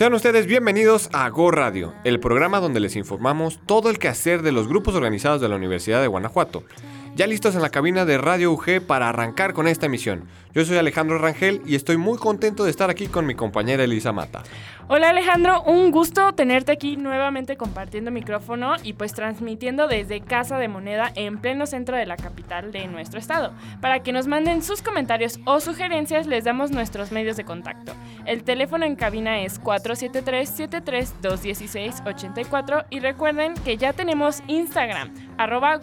Sean ustedes bienvenidos a Go Radio, el programa donde les informamos todo el quehacer de los grupos organizados de la Universidad de Guanajuato. Ya listos en la cabina de Radio UG para arrancar con esta emisión. Yo soy Alejandro Rangel y estoy muy contento de estar aquí con mi compañera Elisa Mata. Hola Alejandro, un gusto tenerte aquí nuevamente compartiendo micrófono y pues transmitiendo desde Casa de Moneda en pleno centro de la capital de nuestro estado. Para que nos manden sus comentarios o sugerencias les damos nuestros medios de contacto. El teléfono en cabina es 473-73-216-84 y recuerden que ya tenemos Instagram, arroba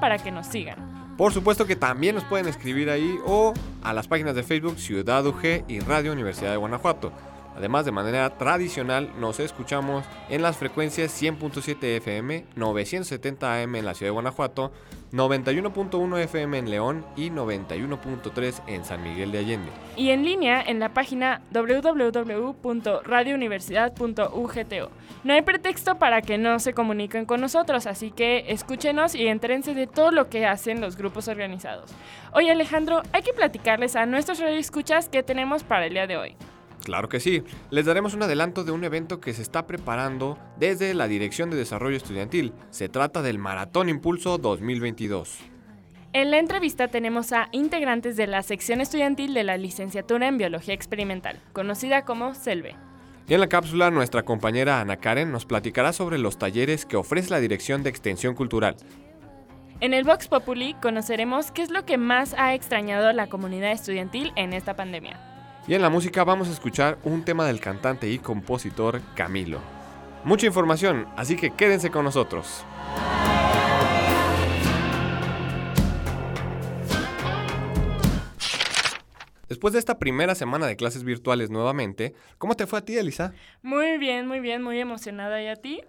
para que nos sigan. Por supuesto que también nos pueden escribir ahí o a las páginas de Facebook Ciudad UG y Radio Universidad de Guanajuato. Además, de manera tradicional, nos escuchamos en las frecuencias 100.7 FM, 970 AM en la ciudad de Guanajuato, 91.1 FM en León y 91.3 en San Miguel de Allende. Y en línea en la página www.radiouniversidad.ugto. No hay pretexto para que no se comuniquen con nosotros, así que escúchenos y entrénse de todo lo que hacen los grupos organizados. Hoy Alejandro, hay que platicarles a nuestros radioescuchas que tenemos para el día de hoy. Claro que sí. Les daremos un adelanto de un evento que se está preparando desde la Dirección de Desarrollo Estudiantil. Se trata del Maratón Impulso 2022. En la entrevista tenemos a integrantes de la sección estudiantil de la licenciatura en Biología Experimental, conocida como CELVE. Y en la cápsula, nuestra compañera Ana Karen nos platicará sobre los talleres que ofrece la Dirección de Extensión Cultural. En el Vox Populi conoceremos qué es lo que más ha extrañado la comunidad estudiantil en esta pandemia. Y en la música vamos a escuchar un tema del cantante y compositor Camilo. Mucha información, así que quédense con nosotros. Después de esta primera semana de clases virtuales nuevamente, ¿cómo te fue a ti, Elisa? Muy bien, muy bien, muy emocionada. ¿Y a ti?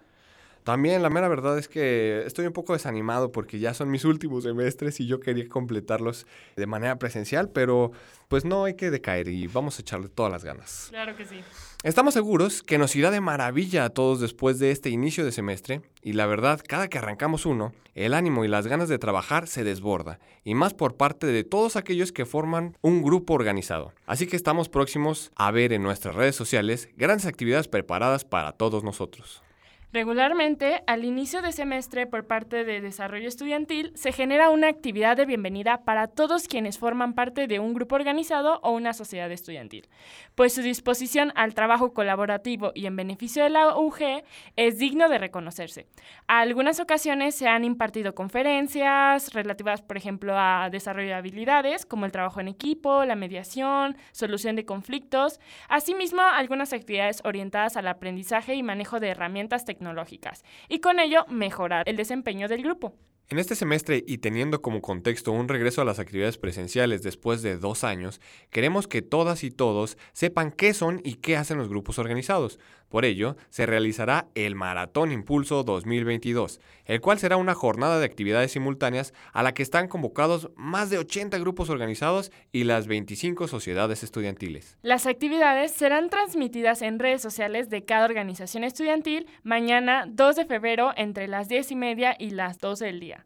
También la mera verdad es que estoy un poco desanimado porque ya son mis últimos semestres y yo quería completarlos de manera presencial, pero pues no hay que decaer y vamos a echarle todas las ganas. Claro que sí. Estamos seguros que nos irá de maravilla a todos después de este inicio de semestre y la verdad, cada que arrancamos uno, el ánimo y las ganas de trabajar se desborda, y más por parte de todos aquellos que forman un grupo organizado. Así que estamos próximos a ver en nuestras redes sociales grandes actividades preparadas para todos nosotros. Regularmente, al inicio de semestre por parte de Desarrollo Estudiantil, se genera una actividad de bienvenida para todos quienes forman parte de un grupo organizado o una sociedad estudiantil, pues su disposición al trabajo colaborativo y en beneficio de la UG es digno de reconocerse. A algunas ocasiones se han impartido conferencias relativas, por ejemplo, a desarrollo de habilidades, como el trabajo en equipo, la mediación, solución de conflictos, asimismo algunas actividades orientadas al aprendizaje y manejo de herramientas tecnológicas tecnológicas y con ello mejorar el desempeño del grupo. En este semestre y teniendo como contexto un regreso a las actividades presenciales después de dos años, queremos que todas y todos sepan qué son y qué hacen los grupos organizados. Por ello, se realizará el Maratón Impulso 2022, el cual será una jornada de actividades simultáneas a la que están convocados más de 80 grupos organizados y las 25 sociedades estudiantiles. Las actividades serán transmitidas en redes sociales de cada organización estudiantil mañana 2 de febrero entre las 10 y media y las 12 del día.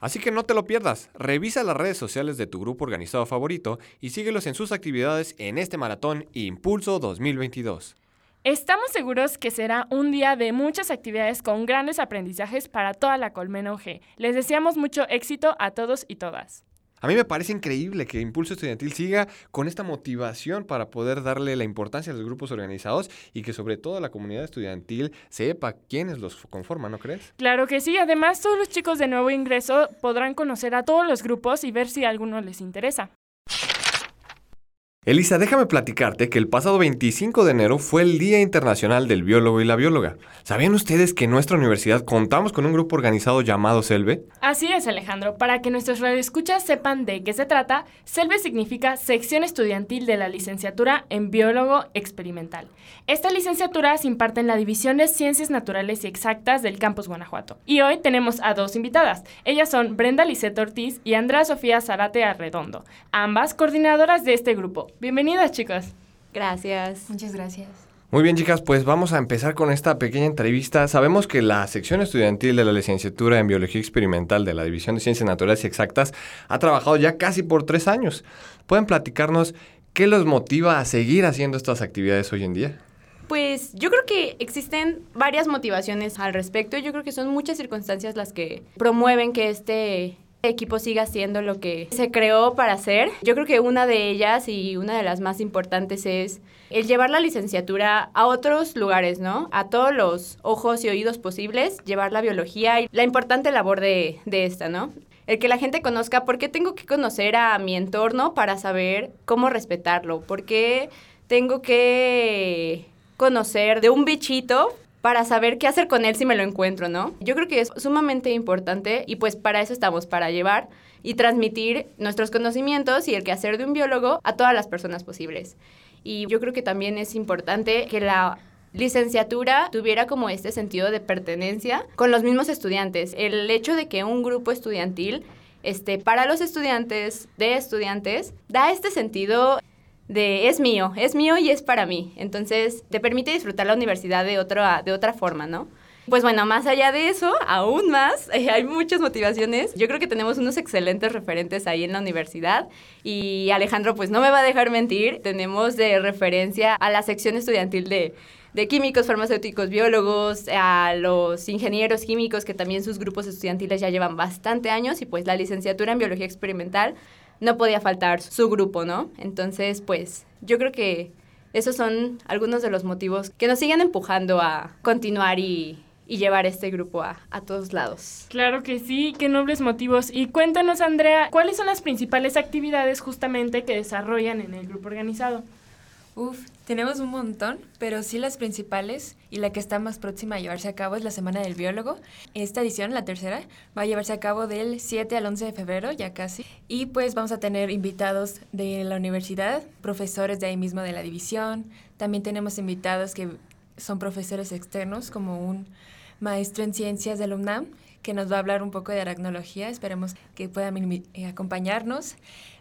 Así que no te lo pierdas, revisa las redes sociales de tu grupo organizado favorito y síguelos en sus actividades en este maratón Impulso 2022. Estamos seguros que será un día de muchas actividades con grandes aprendizajes para toda la Colmena UG. Les deseamos mucho éxito a todos y todas. A mí me parece increíble que Impulso Estudiantil siga con esta motivación para poder darle la importancia a los grupos organizados y que sobre todo la comunidad estudiantil sepa quiénes los conforman, ¿no crees? Claro que sí, además todos los chicos de nuevo ingreso podrán conocer a todos los grupos y ver si a alguno les interesa. Elisa, déjame platicarte que el pasado 25 de enero fue el Día Internacional del Biólogo y la Bióloga. ¿Sabían ustedes que en nuestra universidad contamos con un grupo organizado llamado SELVE? Así es, Alejandro. Para que nuestros radioescuchas sepan de qué se trata, SELVE significa Sección Estudiantil de la Licenciatura en Biólogo Experimental. Esta licenciatura se imparte en la División de Ciencias Naturales y Exactas del Campus Guanajuato. Y hoy tenemos a dos invitadas. Ellas son Brenda Lisette Ortiz y Andrea Sofía Zarate Arredondo, ambas coordinadoras de este grupo. Bienvenidas, chicos. Gracias. Muchas gracias. Muy bien, chicas, pues vamos a empezar con esta pequeña entrevista. Sabemos que la sección estudiantil de la licenciatura en Biología Experimental de la División de Ciencias Naturales y Exactas ha trabajado ya casi por tres años. ¿Pueden platicarnos qué los motiva a seguir haciendo estas actividades hoy en día? Pues yo creo que existen varias motivaciones al respecto. Yo creo que son muchas circunstancias las que promueven que este equipo siga haciendo lo que se creó para hacer. Yo creo que una de ellas y una de las más importantes es el llevar la licenciatura a otros lugares, ¿no? A todos los ojos y oídos posibles, llevar la biología y la importante labor de, de esta, ¿no? El que la gente conozca por qué tengo que conocer a mi entorno para saber cómo respetarlo, por qué tengo que conocer de un bichito para saber qué hacer con él si me lo encuentro, ¿no? Yo creo que es sumamente importante y pues para eso estamos, para llevar y transmitir nuestros conocimientos y el quehacer de un biólogo a todas las personas posibles. Y yo creo que también es importante que la licenciatura tuviera como este sentido de pertenencia con los mismos estudiantes. El hecho de que un grupo estudiantil este, para los estudiantes de estudiantes da este sentido de es mío, es mío y es para mí. Entonces, te permite disfrutar la universidad de otra, de otra forma, ¿no? Pues bueno, más allá de eso, aún más, hay muchas motivaciones. Yo creo que tenemos unos excelentes referentes ahí en la universidad y Alejandro pues no me va a dejar mentir, tenemos de referencia a la sección estudiantil de, de químicos, farmacéuticos, biólogos, a los ingenieros químicos que también sus grupos estudiantiles ya llevan bastante años y pues la licenciatura en biología experimental no podía faltar su grupo, ¿no? Entonces, pues yo creo que esos son algunos de los motivos que nos siguen empujando a continuar y, llevar este grupo a, a, todos lados. Claro que sí, qué nobles motivos. Y cuéntanos, Andrea, ¿cuáles son las principales actividades justamente que desarrollan en el grupo organizado? Uf, tenemos un montón, pero sí las principales y la que está más próxima a llevarse a cabo es la Semana del Biólogo. Esta edición, la tercera, va a llevarse a cabo del 7 al 11 de febrero, ya casi. Y pues vamos a tener invitados de la universidad, profesores de ahí mismo de la división. También tenemos invitados que son profesores externos, como un maestro en ciencias del UNAM, que nos va a hablar un poco de aracnología. Esperemos que puedan eh, acompañarnos.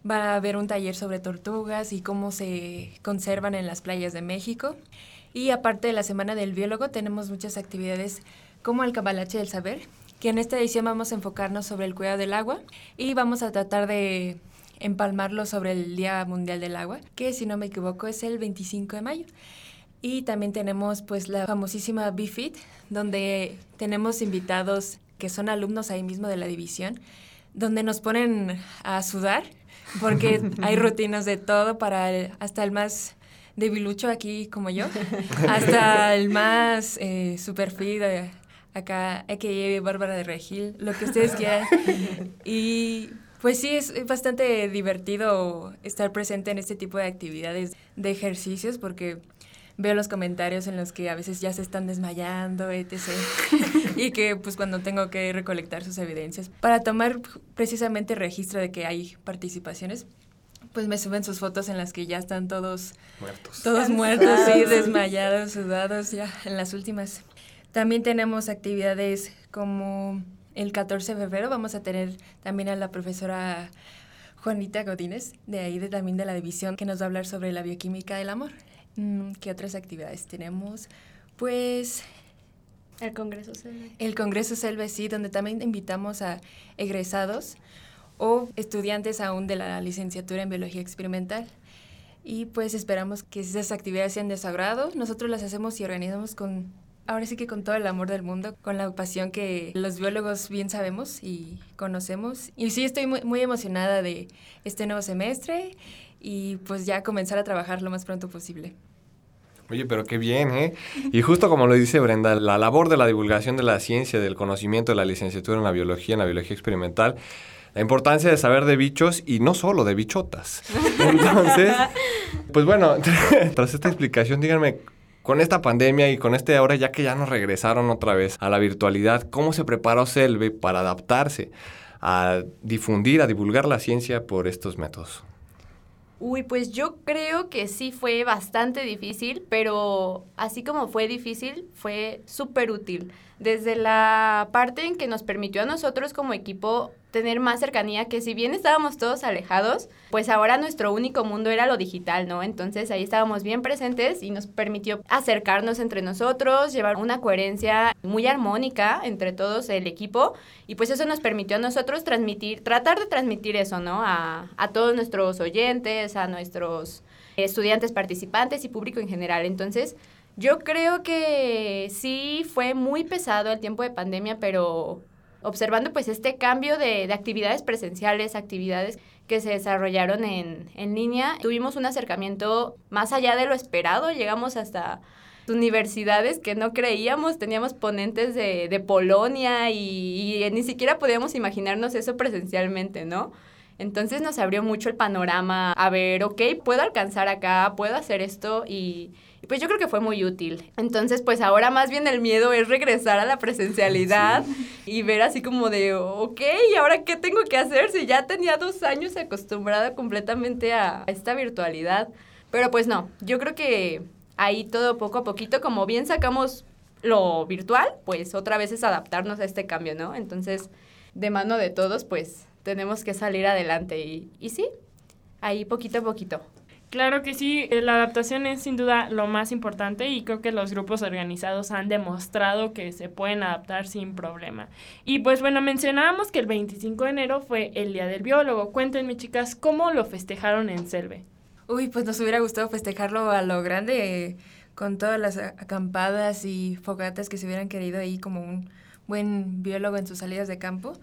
Va a haber un taller sobre tortugas y cómo se conservan en las playas de México. Y aparte de la Semana del Biólogo, tenemos muchas actividades como el Cabalache del Saber, que en esta edición vamos a enfocarnos sobre el cuidado del agua y vamos a tratar de empalmarlo sobre el Día Mundial del Agua, que si no me equivoco es el 25 de mayo. Y también tenemos pues la famosísima BFIT, donde tenemos invitados que son alumnos ahí mismo de la división, donde nos ponen a sudar, porque hay rutinas de todo para hasta el más debilucho aquí como yo, hasta el más eh, super fit, eh, acá, que Bárbara de Regil, lo que ustedes quieran. Y pues sí, es bastante divertido estar presente en este tipo de actividades, de ejercicios, porque veo los comentarios en los que a veces ya se están desmayando, etc. y que pues cuando tengo que recolectar sus evidencias para tomar precisamente registro de que hay participaciones, pues me suben sus fotos en las que ya están todos muertos. Todos muertos, sí, desmayados, sudados, ya en las últimas. También tenemos actividades como el 14 de febrero vamos a tener también a la profesora Juanita Godínez, de ahí de, también de la división, que nos va a hablar sobre la bioquímica del amor. Mm, ¿Qué otras actividades tenemos? Pues... El Congreso Selve. El Congreso Selve, sí, donde también invitamos a egresados o estudiantes aún de la licenciatura en Biología Experimental. Y pues esperamos que esas actividades sean de su agrado. Nosotros las hacemos y organizamos con, ahora sí que con todo el amor del mundo, con la pasión que los biólogos bien sabemos y conocemos. Y sí, estoy muy, muy emocionada de este nuevo semestre y pues ya comenzar a trabajar lo más pronto posible. Oye, pero qué bien, ¿eh? Y justo como lo dice Brenda, la labor de la divulgación de la ciencia, del conocimiento de la licenciatura en la biología, en la biología experimental, la importancia de saber de bichos y no solo de bichotas. Entonces, pues bueno, tras esta explicación, díganme, con esta pandemia y con este ahora ya que ya nos regresaron otra vez a la virtualidad, ¿cómo se preparó Selve para adaptarse a difundir, a divulgar la ciencia por estos métodos? Uy, pues yo creo que sí fue bastante difícil, pero así como fue difícil, fue súper útil. Desde la parte en que nos permitió a nosotros como equipo tener más cercanía, que si bien estábamos todos alejados, pues ahora nuestro único mundo era lo digital, ¿no? Entonces ahí estábamos bien presentes y nos permitió acercarnos entre nosotros, llevar una coherencia muy armónica entre todos el equipo y pues eso nos permitió a nosotros transmitir, tratar de transmitir eso, ¿no? A, a todos nuestros oyentes, a nuestros estudiantes participantes y público en general. Entonces, yo creo que sí fue muy pesado el tiempo de pandemia, pero observando pues este cambio de, actividades presenciales, actividades que se desarrollaron en, línea, tuvimos un acercamiento más allá de lo esperado, llegamos hasta universidades que no creíamos, teníamos ponentes de, Polonia y, y, ni siquiera podíamos imaginarnos eso presencialmente, ¿no? Entonces nos abrió mucho el panorama a ver, ok, puedo alcanzar acá, puedo hacer esto y, y pues yo creo que fue muy útil. Entonces, pues ahora más bien el miedo es regresar a la presencialidad y ver así como de, ok, ¿y ahora qué tengo que hacer si ya tenía dos años acostumbrada completamente a esta virtualidad? Pero pues no, yo creo que ahí todo poco a poquito, como bien sacamos lo virtual, pues otra vez es adaptarnos a este cambio, ¿no? Entonces, de mano de todos, pues tenemos que salir adelante y, y sí, ahí poquito a poquito. Claro que sí, eh, la adaptación es sin duda lo más importante y creo que los grupos organizados han demostrado que se pueden adaptar sin problema. Y pues bueno, mencionábamos que el 25 de enero fue el Día del Biólogo. Cuéntenme chicas, ¿cómo lo festejaron en Selve? Uy, pues nos hubiera gustado festejarlo a lo grande, con todas las acampadas y fogatas que se hubieran querido ahí como un buen biólogo en sus salidas de campo,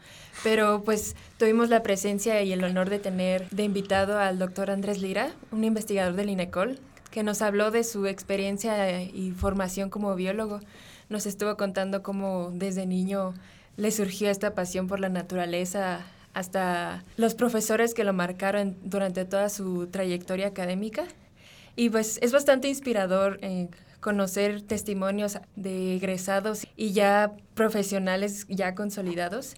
pero pues tuvimos la presencia y el honor de tener de invitado al doctor Andrés Lira, un investigador del INECOL, que nos habló de su experiencia y formación como biólogo. Nos estuvo contando cómo desde niño le surgió esta pasión por la naturaleza hasta los profesores que lo marcaron durante toda su trayectoria académica. Y pues es bastante inspirador eh, conocer testimonios de egresados y ya profesionales ya consolidados.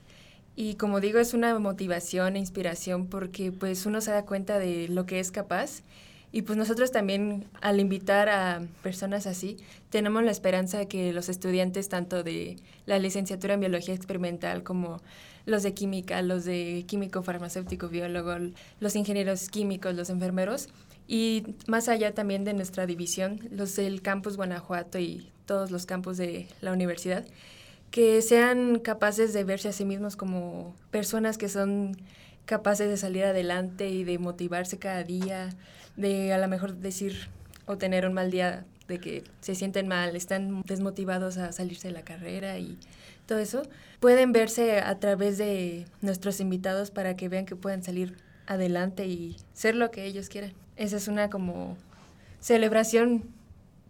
Y como digo, es una motivación e inspiración porque pues uno se da cuenta de lo que es capaz. Y pues nosotros también al invitar a personas así, tenemos la esperanza de que los estudiantes tanto de la licenciatura en biología experimental como los de química, los de químico farmacéutico, biólogo, los ingenieros químicos, los enfermeros, y más allá también de nuestra división, los del campus Guanajuato y todos los campus de la universidad, que sean capaces de verse a sí mismos como personas que son capaces de salir adelante y de motivarse cada día, de a lo mejor decir o tener un mal día de que se sienten mal, están desmotivados a salirse de la carrera y todo eso, pueden verse a través de nuestros invitados para que vean que pueden salir adelante y ser lo que ellos quieran. Esa es una como celebración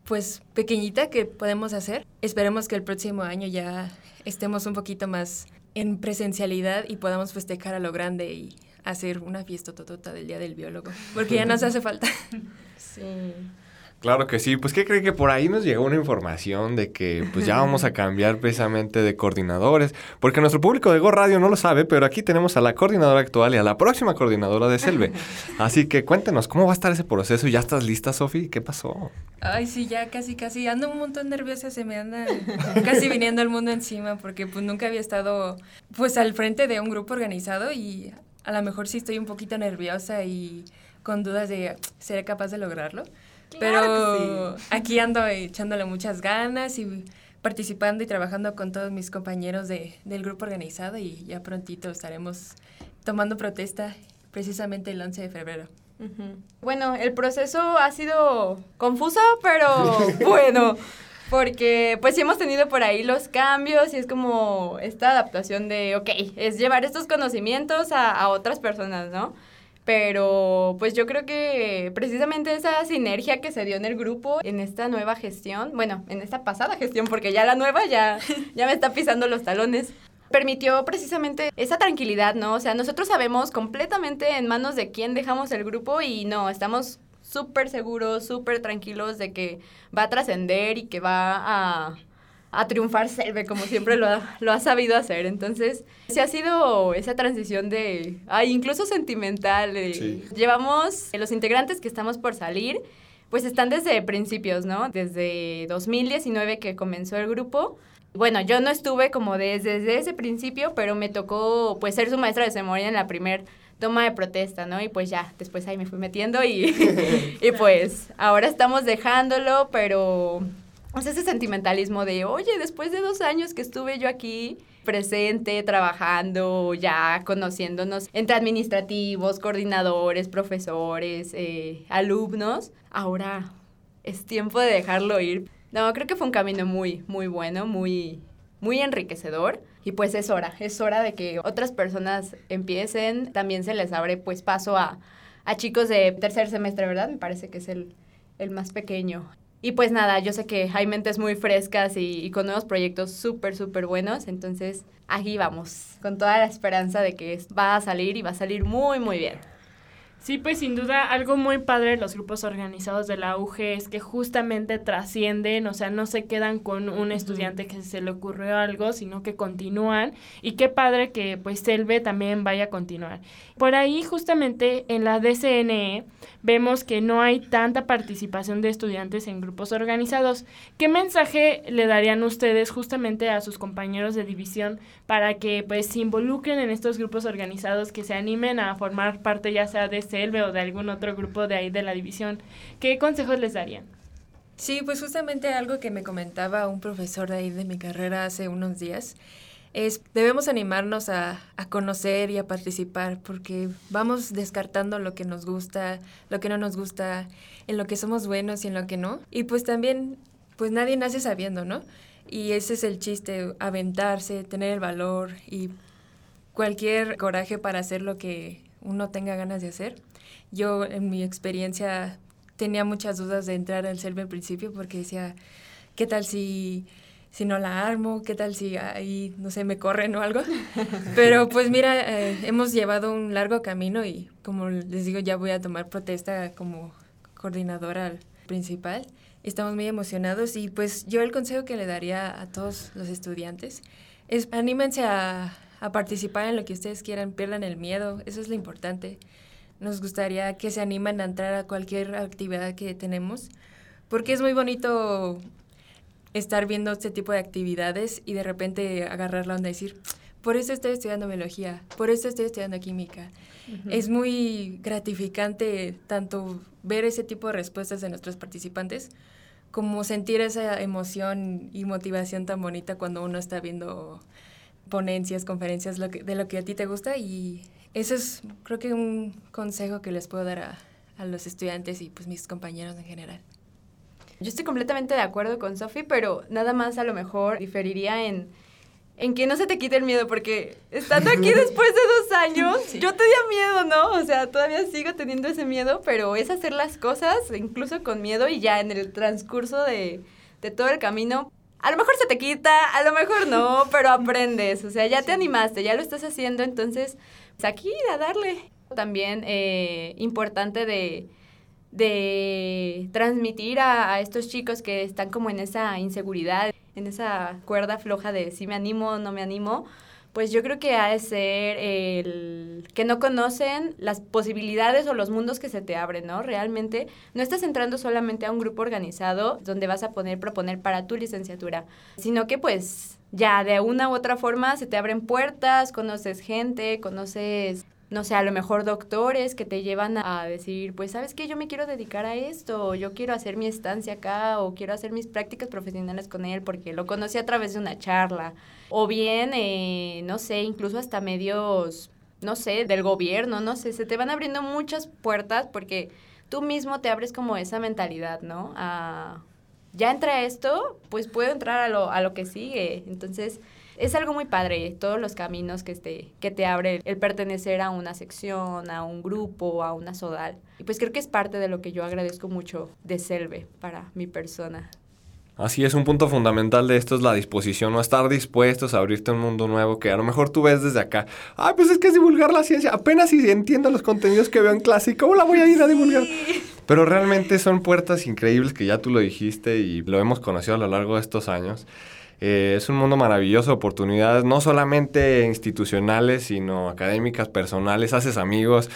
pues pequeñita que podemos hacer. Esperemos que el próximo año ya estemos un poquito más en presencialidad y podamos festejar a lo grande y hacer una fiesta totota del Día del Biólogo, porque ya nos hace falta. Sí. Claro que sí, pues ¿qué cree que por ahí nos llegó una información de que pues ya vamos a cambiar precisamente de coordinadores? Porque nuestro público de Go Radio no lo sabe, pero aquí tenemos a la coordinadora actual y a la próxima coordinadora de Selve. Así que cuéntenos, ¿cómo va a estar ese proceso? ¿Ya estás lista, Sofi? ¿Qué pasó? Ay, sí, ya casi, casi. Ando un montón nerviosa, se me anda casi viniendo el mundo encima porque pues nunca había estado pues al frente de un grupo organizado y a lo mejor sí estoy un poquito nerviosa y con dudas de, ¿seré capaz de lograrlo? Pero aquí ando echándole muchas ganas y participando y trabajando con todos mis compañeros de, del grupo organizado y ya prontito estaremos tomando protesta precisamente el 11 de febrero. Bueno, el proceso ha sido confuso, pero bueno, porque pues sí hemos tenido por ahí los cambios y es como esta adaptación de, ok, es llevar estos conocimientos a, a otras personas, ¿no? Pero pues yo creo que precisamente esa sinergia que se dio en el grupo en esta nueva gestión, bueno, en esta pasada gestión, porque ya la nueva ya, ya me está pisando los talones, permitió precisamente esa tranquilidad, ¿no? O sea, nosotros sabemos completamente en manos de quién dejamos el grupo y no, estamos súper seguros, súper tranquilos de que va a trascender y que va a, a triunfar Selve, como siempre lo ha, lo ha sabido hacer. Entonces, se ha sido esa transición de, ay, incluso sentimental. Llevamos, los integrantes que estamos por salir, pues están desde principios, ¿no? Desde 2019 que comenzó el grupo bueno, yo no estuve como desde, ese principio, pero me tocó pues ser su maestra de ceremonia en la primer toma de protesta, ¿no? Y pues ya, después ahí me fui metiendo y, y pues ahora estamos dejándolo, pero sea, ese sentimentalismo de, oye, después de dos años que estuve yo aquí presente, trabajando, ya conociéndonos entre administrativos, coordinadores, profesores, eh, alumnos, ahora es tiempo de dejarlo ir. No, creo que fue un camino muy, muy bueno, muy, muy enriquecedor. Y pues es hora, es hora de que otras personas empiecen. También se les abre pues paso a, a chicos de tercer semestre, ¿verdad? Me parece que es el, el más pequeño. Y pues nada, yo sé que hay mentes muy frescas y, con nuevos proyectos súper, súper buenos. Entonces, aquí vamos, con toda la esperanza de que va a salir y va a salir muy, muy bien. Sí, pues sin duda algo muy padre de los grupos organizados de la UG es que justamente trascienden, o sea, no se quedan con un estudiante que se le ocurrió algo, sino que continúan y qué padre que pues Selve también vaya a continuar. Por ahí justamente en la DCNE vemos que no hay tanta participación de estudiantes en grupos organizados. ¿Qué mensaje le darían ustedes justamente a sus compañeros de división para que pues se involucren en estos grupos organizados, que se animen a formar parte ya sea de Selve o de algún otro grupo de ahí de la división. ¿Qué consejos les darían? Sí, pues justamente algo que me comentaba un profesor de ahí de mi carrera hace unos días es debemos animarnos a, a, conocer y a participar porque vamos descartando lo que nos gusta, lo que no nos gusta, en lo que somos buenos y en lo que no. Y pues también, pues nadie nace sabiendo, ¿no? Y ese es el chiste, aventarse, tener el valor y cualquier coraje para hacer lo que uno tenga ganas de hacer. Yo en mi experiencia tenía muchas dudas de entrar al CELVE al principio porque decía, ¿qué tal si, si no la armo? ¿Qué tal si ahí, no sé, me corren o algo? Pero pues mira, eh, hemos llevado un largo camino y como les digo, ya voy a tomar protesta como coordinadora principal. Estamos muy emocionados y pues yo el consejo que le daría a todos los estudiantes es anímense a, a participar en lo que ustedes quieran, pierdan el miedo, eso es lo importante. Nos gustaría que se animen a entrar a cualquier actividad que tenemos, porque es muy bonito estar viendo este tipo de actividades y de repente agarrar la onda y decir, por eso estoy estudiando biología, por eso estoy estudiando química. Es muy gratificante tanto ver ese tipo de respuestas de nuestros participantes como sentir esa emoción y motivación tan bonita cuando uno está viendo ponencias, conferencias lo de lo que a ti te gusta y eso es creo que un consejo que les puedo dar a, a los estudiantes y pues mis compañeros en general. Yo estoy completamente de acuerdo con Sofi, pero nada más a lo mejor diferiría en, en que no se te quite el miedo, porque estando aquí después de dos años, yo tenía miedo, ¿no? O sea, todavía sigo teniendo ese miedo, pero es hacer las cosas incluso con miedo y ya en el transcurso de, de todo el camino, a lo mejor se te quita, a lo mejor no, pero aprendes. O sea, ya te animaste, ya lo estás haciendo, entonces, pues aquí a darle. También eh, importante de, de transmitir a, a, estos chicos que están como en esa inseguridad, en esa cuerda floja de si me animo o no me animo, pues yo creo que ha de ser el que no conocen las posibilidades o los mundos que se te abren, ¿no? Realmente no estás entrando solamente a un grupo organizado donde vas a poder proponer para tu licenciatura, sino que pues ya de una u otra forma se te abren puertas, conoces gente, conoces no sé, a lo mejor doctores que te llevan a decir, pues sabes que yo me quiero dedicar a esto, o yo quiero hacer mi estancia acá, o quiero hacer mis prácticas profesionales con él porque lo conocí a través de una charla. O bien, eh, no sé, incluso hasta medios, no sé, del gobierno, no sé, se te van abriendo muchas puertas porque tú mismo te abres como esa mentalidad, ¿no? A, ya entra esto, pues puedo entrar a lo, a lo que sigue. Entonces, es algo muy padre, todos los caminos que, este, que te abre el pertenecer a una sección, a un grupo, a una sodal. Y pues creo que es parte de lo que yo agradezco mucho de Selve para mi persona. Así es, un punto fundamental de esto es la disposición, no estar dispuestos a abrirte a un mundo nuevo que a lo mejor tú ves desde acá. Ay, pues es que es divulgar la ciencia. Apenas si entiendo los contenidos que veo en clase, ¿cómo la voy a ir a divulgar? Pero realmente son puertas increíbles que ya tú lo dijiste y lo hemos conocido a lo largo de estos años. Eh, es un mundo maravilloso, oportunidades no solamente institucionales, sino académicas, personales, haces amigos,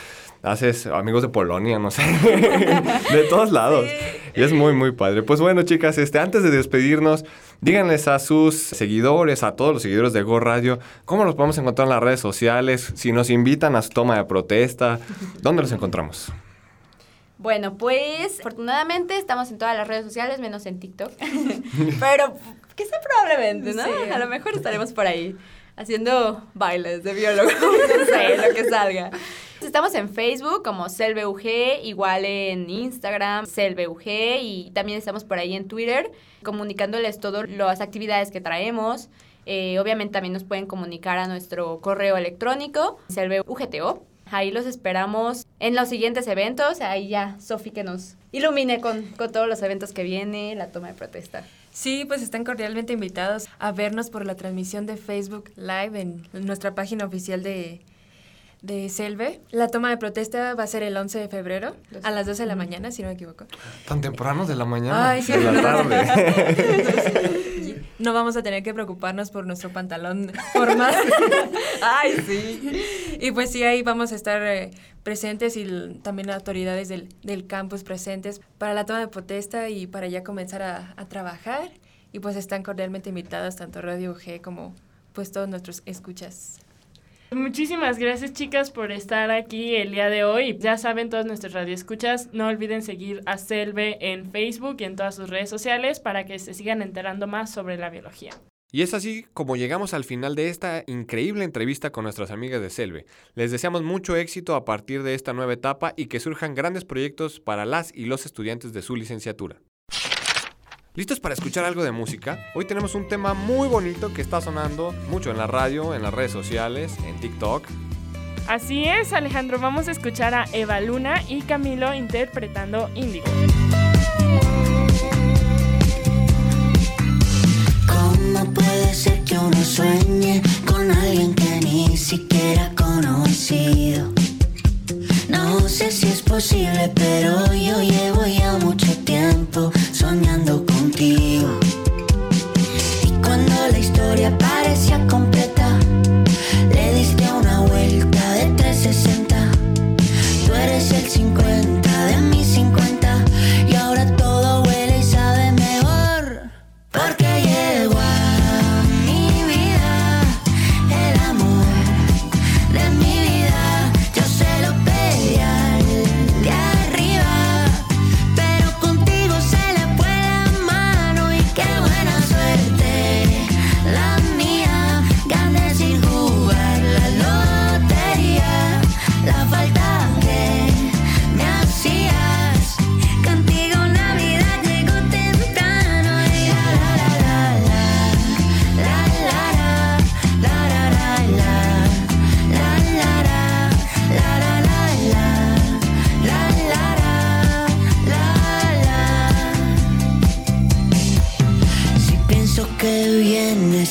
haces amigos de Polonia, no sé, de todos lados. Y es muy, muy padre. Pues bueno, chicas, este, antes de despedirnos, díganles a sus seguidores, a todos los seguidores de Go Radio, cómo los podemos encontrar en las redes sociales, si nos invitan a su toma de protesta, ¿dónde los encontramos? Bueno, pues afortunadamente estamos en todas las redes sociales, menos en TikTok. Pero quizá probablemente, ¿no? A lo mejor estaremos por ahí haciendo bailes de biólogo, no sé, lo que salga. Estamos en Facebook como CelBUG, igual en Instagram, CelBUG, y también estamos por ahí en Twitter, comunicándoles todas las actividades que traemos. Eh, obviamente también nos pueden comunicar a nuestro correo electrónico, CelBUGTO. Ahí los esperamos en los siguientes eventos. Ahí ya Sofi que nos ilumine con, con todos los eventos que viene, la toma de protesta. Sí, pues están cordialmente invitados a vernos por la transmisión de Facebook Live en nuestra página oficial de, de Selve. La toma de protesta va a ser el 11 de febrero a las 12 de la mañana, si no me equivoco. Tan temprano de la mañana. Ay, sí. de la tarde. No vamos a tener que preocuparnos por nuestro pantalón formal. Ay, sí. Y pues sí, ahí vamos a estar eh, presentes y también autoridades del, del campus presentes para la toma de protesta y para ya comenzar a, a trabajar. Y pues están cordialmente invitadas tanto Radio G como pues todos nuestros escuchas. Muchísimas gracias chicas por estar aquí el día de hoy. Ya saben todos nuestros radioescuchas, no olviden seguir a Selve en Facebook y en todas sus redes sociales para que se sigan enterando más sobre la biología. Y es así como llegamos al final de esta increíble entrevista con nuestras amigas de Selve. Les deseamos mucho éxito a partir de esta nueva etapa y que surjan grandes proyectos para las y los estudiantes de su licenciatura. ¿Listos para escuchar algo de música? Hoy tenemos un tema muy bonito que está sonando mucho en la radio, en las redes sociales, en TikTok. Así es, Alejandro, vamos a escuchar a Eva Luna y Camilo interpretando Índigo. ¿Cómo puede ser que uno sueñe con alguien que ni siquiera ha conocido? No sé si es posible, pero yo llevo ya mucho tiempo soñando be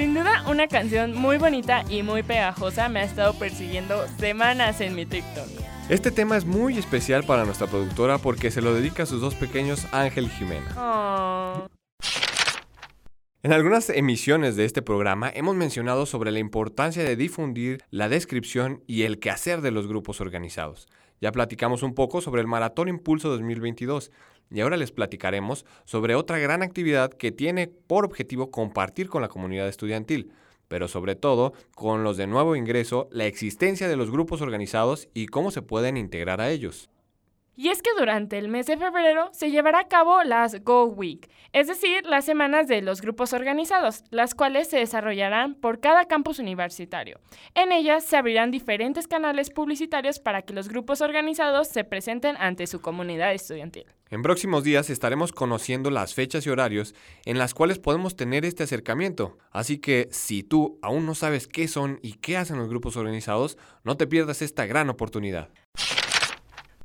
Sin duda, una canción muy bonita y muy pegajosa me ha estado persiguiendo semanas en mi TikTok. Este tema es muy especial para nuestra productora porque se lo dedica a sus dos pequeños Ángel y Jimena. Oh. En algunas emisiones de este programa hemos mencionado sobre la importancia de difundir la descripción y el quehacer de los grupos organizados, Ya platicamos un poco sobre el Maratón Impulso 2022 y ahora les platicaremos sobre otra gran actividad que tiene por objetivo compartir con la comunidad estudiantil, pero sobre todo con los de nuevo ingreso, la existencia de los grupos organizados y cómo se pueden integrar a ellos. Y es que durante el mes de febrero se llevará a cabo las Go Week, es decir, las semanas de los grupos organizados, las cuales se desarrollarán por cada campus universitario. En ellas se abrirán diferentes canales publicitarios para que los grupos organizados se presenten ante su comunidad estudiantil. En próximos días estaremos conociendo las fechas y horarios en las cuales podemos tener este acercamiento. Así que si tú aún no sabes qué son y qué hacen los grupos organizados, no te pierdas esta gran oportunidad.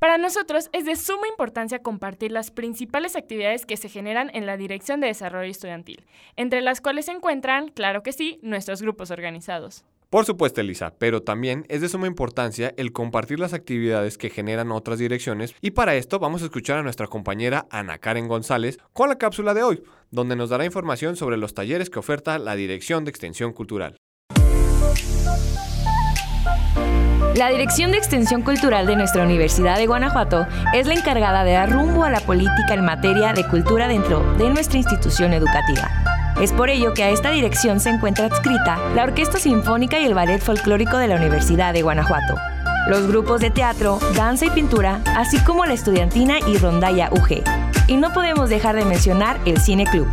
Para nosotros es de suma importancia compartir las principales actividades que se generan en la Dirección de Desarrollo Estudiantil, entre las cuales se encuentran, claro que sí, nuestros grupos organizados. Por supuesto, Elisa, pero también es de suma importancia el compartir las actividades que generan otras direcciones y para esto vamos a escuchar a nuestra compañera Ana Karen González con la cápsula de hoy, donde nos dará información sobre los talleres que oferta la Dirección de Extensión Cultural. La Dirección de Extensión Cultural de nuestra Universidad de Guanajuato es la encargada de dar rumbo a la política en materia de cultura dentro de nuestra institución educativa. Es por ello que a esta dirección se encuentra adscrita la Orquesta Sinfónica y el Ballet Folclórico de la Universidad de Guanajuato, los grupos de teatro, danza y pintura, así como la estudiantina y rondalla UG. Y no podemos dejar de mencionar el Cine Club.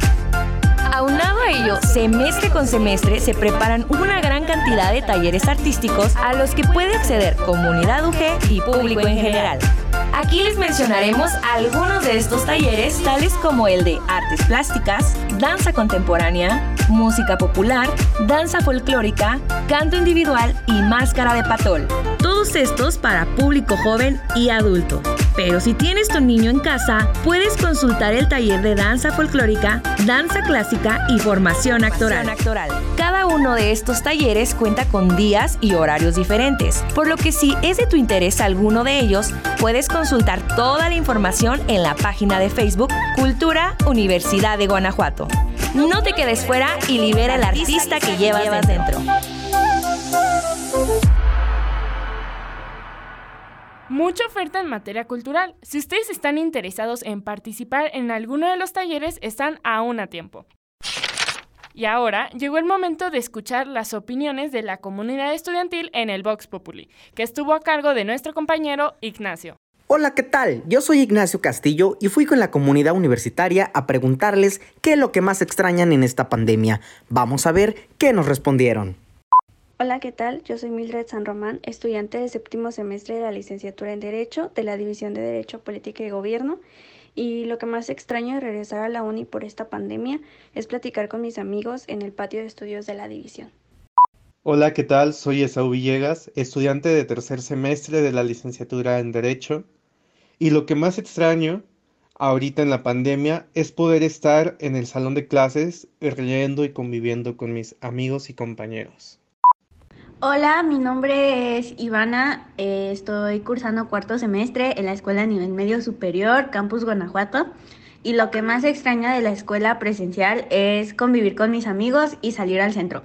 Aunado a ello, semestre con semestre se preparan una gran cantidad de talleres artísticos a los que puede acceder comunidad UG y público en general. Aquí les mencionaremos algunos de estos talleres, tales como el de artes plásticas, danza contemporánea, música popular, danza folclórica, canto individual y máscara de patol. Todos estos para público joven y adulto. Pero si tienes tu niño en casa, puedes consultar el taller de danza folclórica, danza clásica y formación actoral. Cada uno de estos talleres cuenta con días y horarios diferentes, por lo que si es de tu interés alguno de ellos, puedes consultar toda la información en la página de Facebook Cultura Universidad de Guanajuato. No te quedes fuera y libera al artista que llevas dentro. Mucha oferta en materia cultural. Si ustedes están interesados en participar en alguno de los talleres, están aún a tiempo. Y ahora llegó el momento de escuchar las opiniones de la comunidad estudiantil en el Vox Populi, que estuvo a cargo de nuestro compañero Ignacio. Hola, ¿qué tal? Yo soy Ignacio Castillo y fui con la comunidad universitaria a preguntarles qué es lo que más extrañan en esta pandemia. Vamos a ver qué nos respondieron. Hola, ¿qué tal? Yo soy Mildred San Román, estudiante de séptimo semestre de la licenciatura en Derecho de la División de Derecho, Política y Gobierno. Y lo que más extraño de regresar a la uni por esta pandemia es platicar con mis amigos en el patio de estudios de la división. Hola, ¿qué tal? Soy Esaú Villegas, estudiante de tercer semestre de la licenciatura en Derecho. Y lo que más extraño ahorita en la pandemia es poder estar en el salón de clases riendo y conviviendo con mis amigos y compañeros. Hola, mi nombre es Ivana, eh, estoy cursando cuarto semestre en la escuela a nivel medio superior, Campus Guanajuato, y lo que más extraña de la escuela presencial es convivir con mis amigos y salir al centro.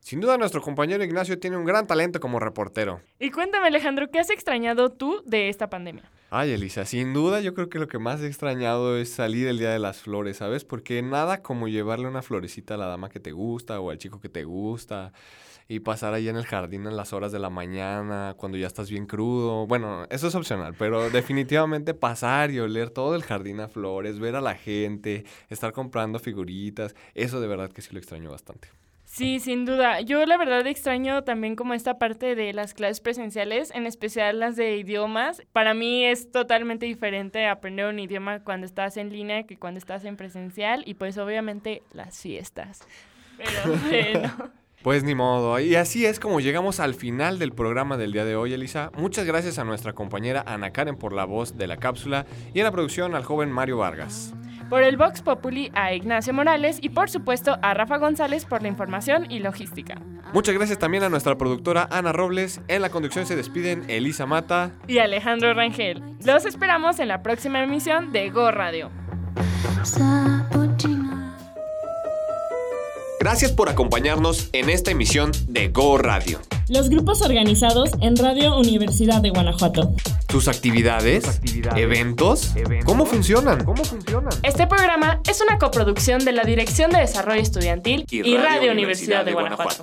Sin duda nuestro compañero Ignacio tiene un gran talento como reportero. Y cuéntame Alejandro, ¿qué has extrañado tú de esta pandemia? Ay, Elisa, sin duda yo creo que lo que más he extrañado es salir el día de las flores, ¿sabes? Porque nada como llevarle una florecita a la dama que te gusta o al chico que te gusta y pasar ahí en el jardín en las horas de la mañana, cuando ya estás bien crudo. Bueno, eso es opcional, pero definitivamente pasar y oler todo el jardín a flores, ver a la gente, estar comprando figuritas, eso de verdad que sí lo extraño bastante. Sí, sin duda. Yo la verdad extraño también como esta parte de las clases presenciales, en especial las de idiomas. Para mí es totalmente diferente aprender un idioma cuando estás en línea que cuando estás en presencial y pues obviamente las fiestas. Pero bueno. Pues ni modo. Y así es como llegamos al final del programa del día de hoy, Elisa. Muchas gracias a nuestra compañera Ana Karen por la voz de la cápsula y en la producción al joven Mario Vargas. Por el Vox Populi a Ignacio Morales y por supuesto a Rafa González por la información y logística. Muchas gracias también a nuestra productora Ana Robles. En la conducción se despiden Elisa Mata y Alejandro Rangel. Los esperamos en la próxima emisión de Go Radio. Gracias por acompañarnos en esta emisión de Go Radio. Los grupos organizados en Radio Universidad de Guanajuato. Tus actividades, eventos, ¿cómo, funcionan? ¿cómo funcionan? Este programa es una coproducción de la Dirección de Desarrollo Estudiantil y, Radio, Universidad, de. Guanajuato.